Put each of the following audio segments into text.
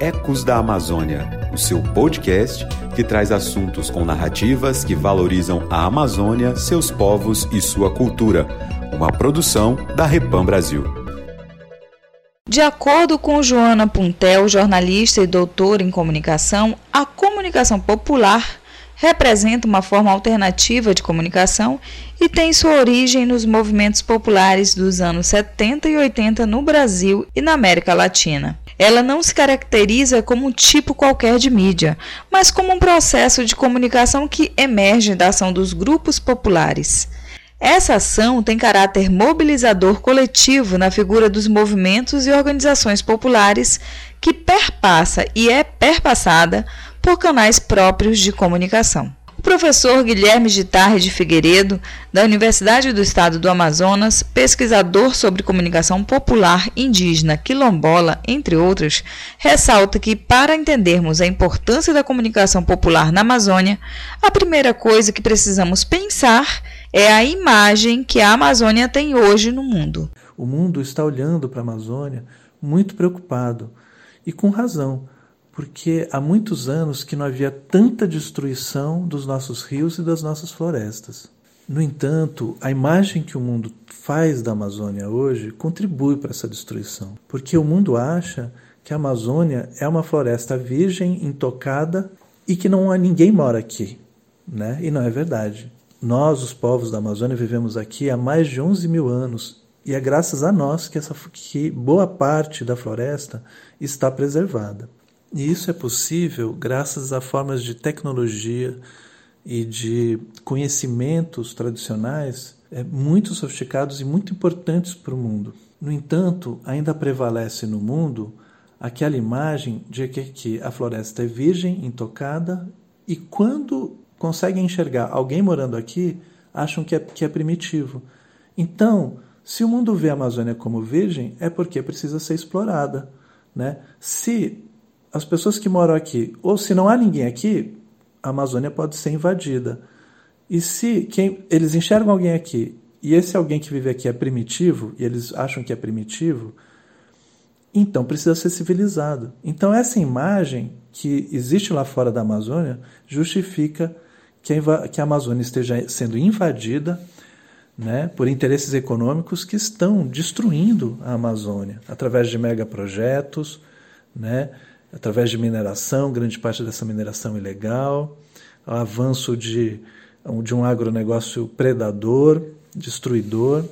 Ecos da Amazônia, o seu podcast que traz assuntos com narrativas que valorizam a Amazônia, seus povos e sua cultura. Uma produção da Repam Brasil. De acordo com Joana Puntel, jornalista e doutora em comunicação, a comunicação popular representa uma forma alternativa de comunicação e tem sua origem nos movimentos populares dos anos 70 e 80 no Brasil e na América Latina. Ela não se caracteriza como um tipo qualquer de mídia, mas como um processo de comunicação que emerge da ação dos grupos populares. Essa ação tem caráter mobilizador coletivo na figura dos movimentos e organizações populares que perpassa e é perpassada por canais próprios de comunicação. O professor Guilherme Gitarre de Figueiredo, da Universidade do Estado do Amazonas, pesquisador sobre comunicação popular indígena quilombola, entre outros, ressalta que, para entendermos a importância da comunicação popular na Amazônia, a primeira coisa que precisamos pensar é a imagem que a Amazônia tem hoje no mundo. O mundo está olhando para a Amazônia muito preocupado e com razão porque há muitos anos que não havia tanta destruição dos nossos rios e das nossas florestas. No entanto, a imagem que o mundo faz da Amazônia hoje contribui para essa destruição, porque o mundo acha que a Amazônia é uma floresta virgem, intocada e que não há ninguém mora aqui, né? E não é verdade. Nós, os povos da Amazônia, vivemos aqui há mais de 11 mil anos e é graças a nós que, essa, que boa parte da floresta está preservada. E isso é possível graças a formas de tecnologia e de conhecimentos tradicionais é, muito sofisticados e muito importantes para o mundo. No entanto, ainda prevalece no mundo aquela imagem de que, que a floresta é virgem, intocada, e quando conseguem enxergar alguém morando aqui, acham que é, que é primitivo. Então, se o mundo vê a Amazônia como virgem, é porque precisa ser explorada. Né? Se as pessoas que moram aqui, ou se não há ninguém aqui, a Amazônia pode ser invadida. E se quem, eles enxergam alguém aqui e esse alguém que vive aqui é primitivo, e eles acham que é primitivo, então precisa ser civilizado. Então essa imagem que existe lá fora da Amazônia justifica que a, que a Amazônia esteja sendo invadida né, por interesses econômicos que estão destruindo a Amazônia através de megaprojetos, né, através de mineração, grande parte dessa mineração ilegal, o avanço de, de um agronegócio predador, destruidor,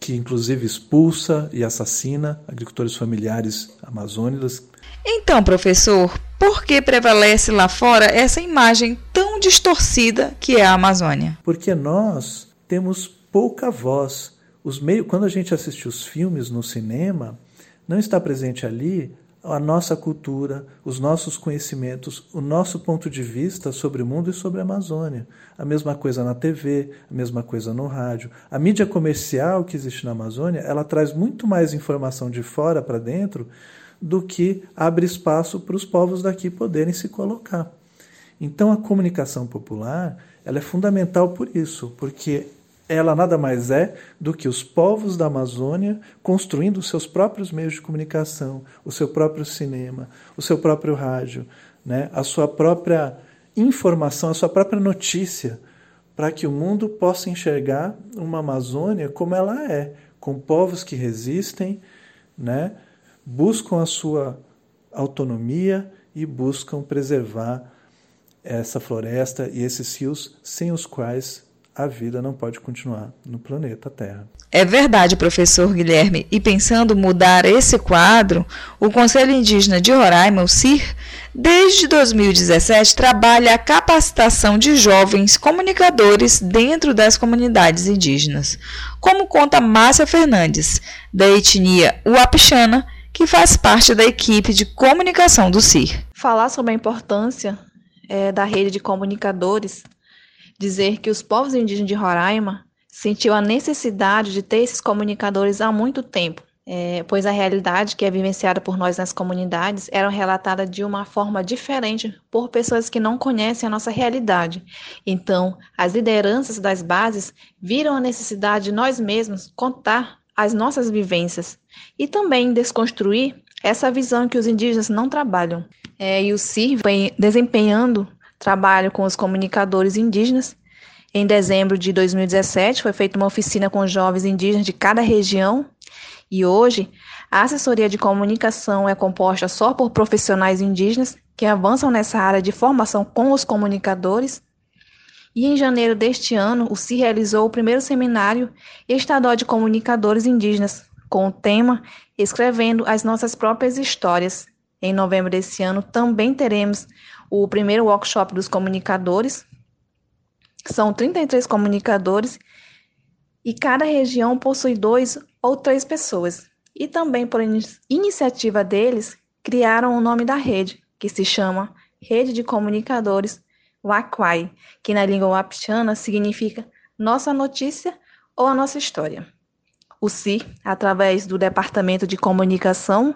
que inclusive expulsa e assassina agricultores familiares amazônicos. Então, professor, por que prevalece lá fora essa imagem tão distorcida que é a Amazônia? Porque nós temos pouca voz. Os meio, quando a gente assiste os filmes no cinema, não está presente ali a nossa cultura, os nossos conhecimentos, o nosso ponto de vista sobre o mundo e sobre a Amazônia. A mesma coisa na TV, a mesma coisa no rádio. A mídia comercial que existe na Amazônia, ela traz muito mais informação de fora para dentro do que abre espaço para os povos daqui poderem se colocar. Então a comunicação popular, ela é fundamental por isso, porque ela nada mais é do que os povos da Amazônia construindo os seus próprios meios de comunicação, o seu próprio cinema, o seu próprio rádio, né? a sua própria informação, a sua própria notícia, para que o mundo possa enxergar uma Amazônia como ela é, com povos que resistem, né? buscam a sua autonomia e buscam preservar essa floresta e esses rios sem os quais a vida não pode continuar no planeta Terra. É verdade, professor Guilherme. E pensando mudar esse quadro, o Conselho Indígena de Roraima, o CIR, desde 2017 trabalha a capacitação de jovens comunicadores dentro das comunidades indígenas, como conta Márcia Fernandes, da etnia Uapixana, que faz parte da equipe de comunicação do CIR. Falar sobre a importância é, da rede de comunicadores dizer que os povos indígenas de Roraima sentiu a necessidade de ter esses comunicadores há muito tempo, é, pois a realidade que é vivenciada por nós nas comunidades era relatada de uma forma diferente por pessoas que não conhecem a nossa realidade. Então, as lideranças das bases viram a necessidade de nós mesmos contar as nossas vivências e também desconstruir essa visão que os indígenas não trabalham. É, e o CIR vem desempenhando trabalho com os comunicadores indígenas. Em dezembro de 2017, foi feita uma oficina com jovens indígenas de cada região. E hoje, a assessoria de comunicação é composta só por profissionais indígenas que avançam nessa área de formação com os comunicadores. E em janeiro deste ano, o CIR realizou o primeiro seminário estadual de comunicadores indígenas, com o tema Escrevendo as Nossas Próprias Histórias. Em novembro desse ano, também teremos o primeiro workshop dos comunicadores. São 33 comunicadores e cada região possui dois ou três pessoas. E também, por iniciativa deles, criaram o nome da rede, que se chama Rede de Comunicadores Wakwai, que na língua wapichana significa Nossa Notícia ou a Nossa História. O CI, através do Departamento de Comunicação,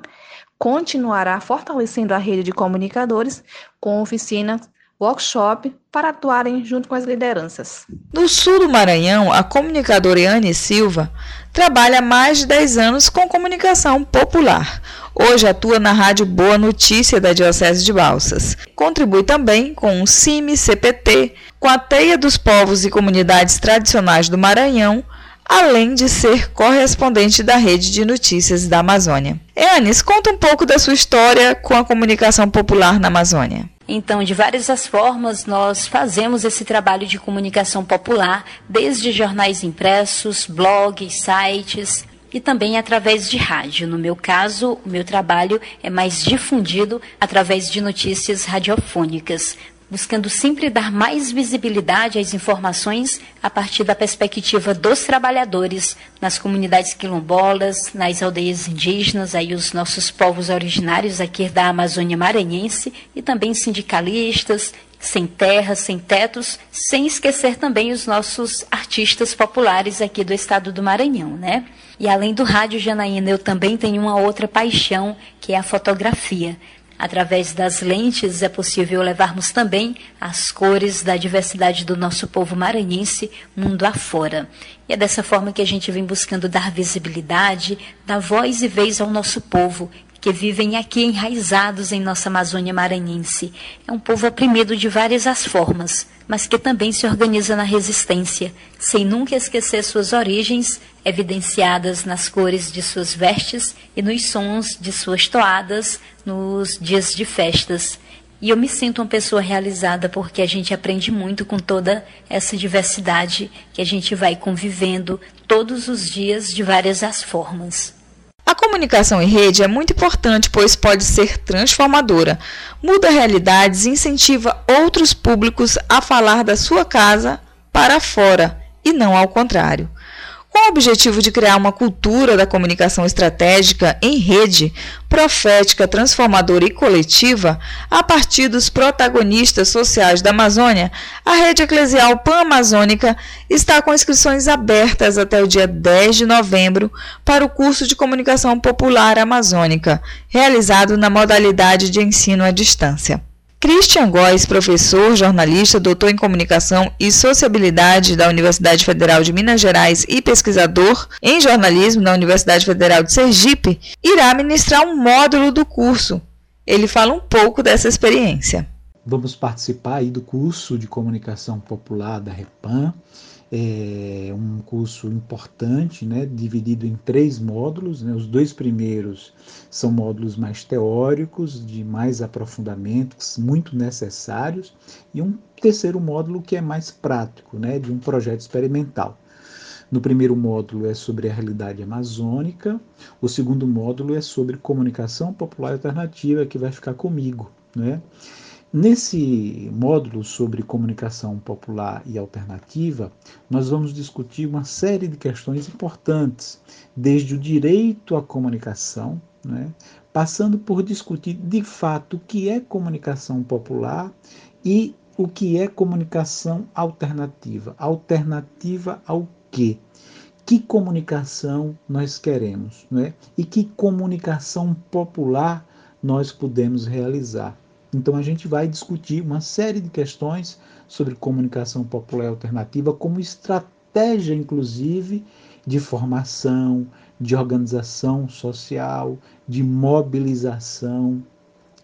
continuará fortalecendo a rede de comunicadores com oficinas, workshop para atuarem junto com as lideranças. No sul do Maranhão, a comunicadora Yane Silva trabalha há mais de 10 anos com comunicação popular. Hoje atua na Rádio Boa Notícia da Diocese de Balsas. Contribui também com o CIMI CPT, com a Teia dos Povos e Comunidades Tradicionais do Maranhão, além de ser correspondente da rede de notícias da Amazônia. Eanis, conta um pouco da sua história com a comunicação popular na Amazônia. Então, de várias formas, nós fazemos esse trabalho de comunicação popular, desde jornais impressos, blogs, sites e também através de rádio. No meu caso, o meu trabalho é mais difundido através de notícias radiofônicas, buscando sempre dar mais visibilidade às informações a partir da perspectiva dos trabalhadores nas comunidades quilombolas, nas aldeias indígenas, aí os nossos povos originários aqui da Amazônia Maranhense e também sindicalistas, sem terra, sem tetos, sem esquecer também os nossos artistas populares aqui do estado do Maranhão, né? E além do rádio Janaína, eu também tenho uma outra paixão, que é a fotografia. Através das lentes é possível levarmos também as cores da diversidade do nosso povo maranhense mundo afora. E é dessa forma que a gente vem buscando dar visibilidade, dar voz e vez ao nosso povo, que vivem aqui enraizados em nossa Amazônia maranhense. É um povo oprimido de várias as formas, mas que também se organiza na resistência, sem nunca esquecer suas origens, evidenciadas nas cores de suas vestes e nos sons de suas toadas nos dias de festas. E eu me sinto uma pessoa realizada porque a gente aprende muito com toda essa diversidade que a gente vai convivendo todos os dias de várias as formas. A comunicação em rede é muito importante, pois pode ser transformadora, muda realidades e incentiva outros públicos a falar da sua casa para fora e não ao contrário com o objetivo de criar uma cultura da comunicação estratégica em rede, profética, transformadora e coletiva, a partir dos protagonistas sociais da Amazônia, a Rede Eclesial Pan-Amazônica está com inscrições abertas até o dia 10 de novembro para o curso de Comunicação Popular Amazônica, realizado na modalidade de ensino à distância. Christian Góes, professor, jornalista, doutor em comunicação e sociabilidade da Universidade Federal de Minas Gerais e pesquisador em jornalismo da Universidade Federal de Sergipe, irá ministrar um módulo do curso. Ele fala um pouco dessa experiência. Vamos participar aí do curso de comunicação popular da Repan é um curso importante, né, dividido em três módulos. Né? Os dois primeiros são módulos mais teóricos, de mais aprofundamento, muito necessários, e um terceiro módulo que é mais prático, né, de um projeto experimental. No primeiro módulo é sobre a realidade amazônica, o segundo módulo é sobre comunicação popular alternativa, que vai ficar comigo. Né? Nesse módulo sobre comunicação popular e alternativa, nós vamos discutir uma série de questões importantes, desde o direito à comunicação, né, passando por discutir de fato o que é comunicação popular e o que é comunicação alternativa. Alternativa ao quê? Que comunicação nós queremos, né? E que comunicação popular nós podemos realizar? Então a gente vai discutir uma série de questões sobre comunicação popular alternativa como estratégia, inclusive, de formação, de organização social, de mobilização,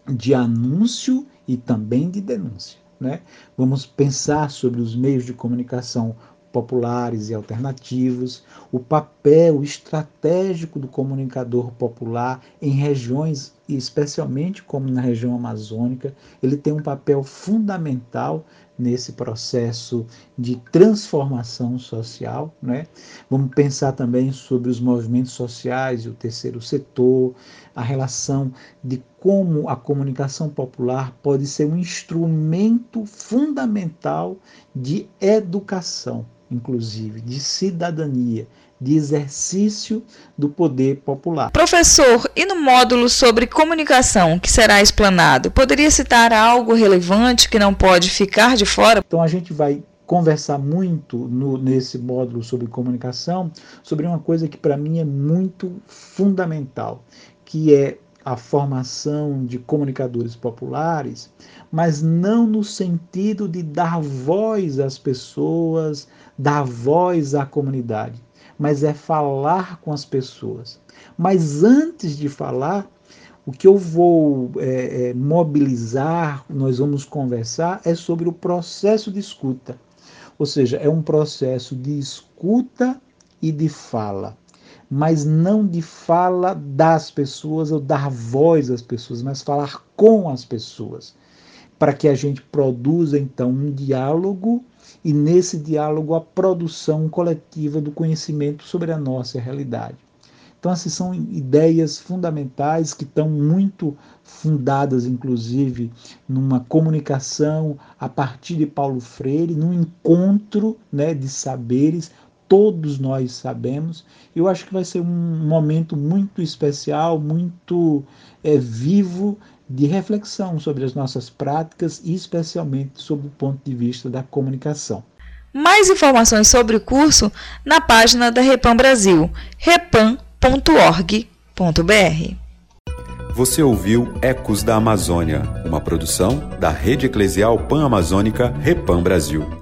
de anúncio e também de denúncia. Né? Vamos pensar sobre os meios de comunicação populares e alternativos, o papel estratégico do comunicador popular em regiões, especialmente como na região amazônica, ele tem um papel fundamental nesse processo de transformação social. Né? Vamos pensar também sobre os movimentos sociais e o terceiro setor, a relação de como a comunicação popular pode ser um instrumento fundamental de educação, inclusive, de cidadania, de exercício do poder popular. Professor, e no módulo sobre comunicação que será explanado, poderia citar algo relevante que não pode ficar de fora? Então a gente vai conversar muito no, nesse módulo sobre comunicação sobre uma coisa que para mim é muito fundamental, que é a formação de comunicadores populares, mas não no sentido de dar voz às pessoas, dar voz à comunidade, mas é falar com as pessoas. Mas antes de falar, o que eu vou é, é, mobilizar, nós vamos conversar, é sobre o processo de escuta. Ou seja, é um processo de escuta e de fala. Mas não de fala das pessoas ou dar voz às pessoas, mas falar com as pessoas. Para que a gente produza, então, um diálogo e nesse diálogo a produção coletiva do conhecimento sobre a nossa realidade. Então, essas são ideias fundamentais que estão muito fundadas, inclusive, numa comunicação a partir de Paulo Freire, num encontro né, de saberes. Todos nós sabemos. Eu acho que vai ser um momento muito especial, muito é, vivo de reflexão sobre as nossas práticas e especialmente sobre o ponto de vista da comunicação. Mais informações sobre o curso na página da Repam Brasil, repam.org.br. Você ouviu Ecos da Amazônia, uma produção da Rede Eclesial Pan-Amazônica Repam Brasil.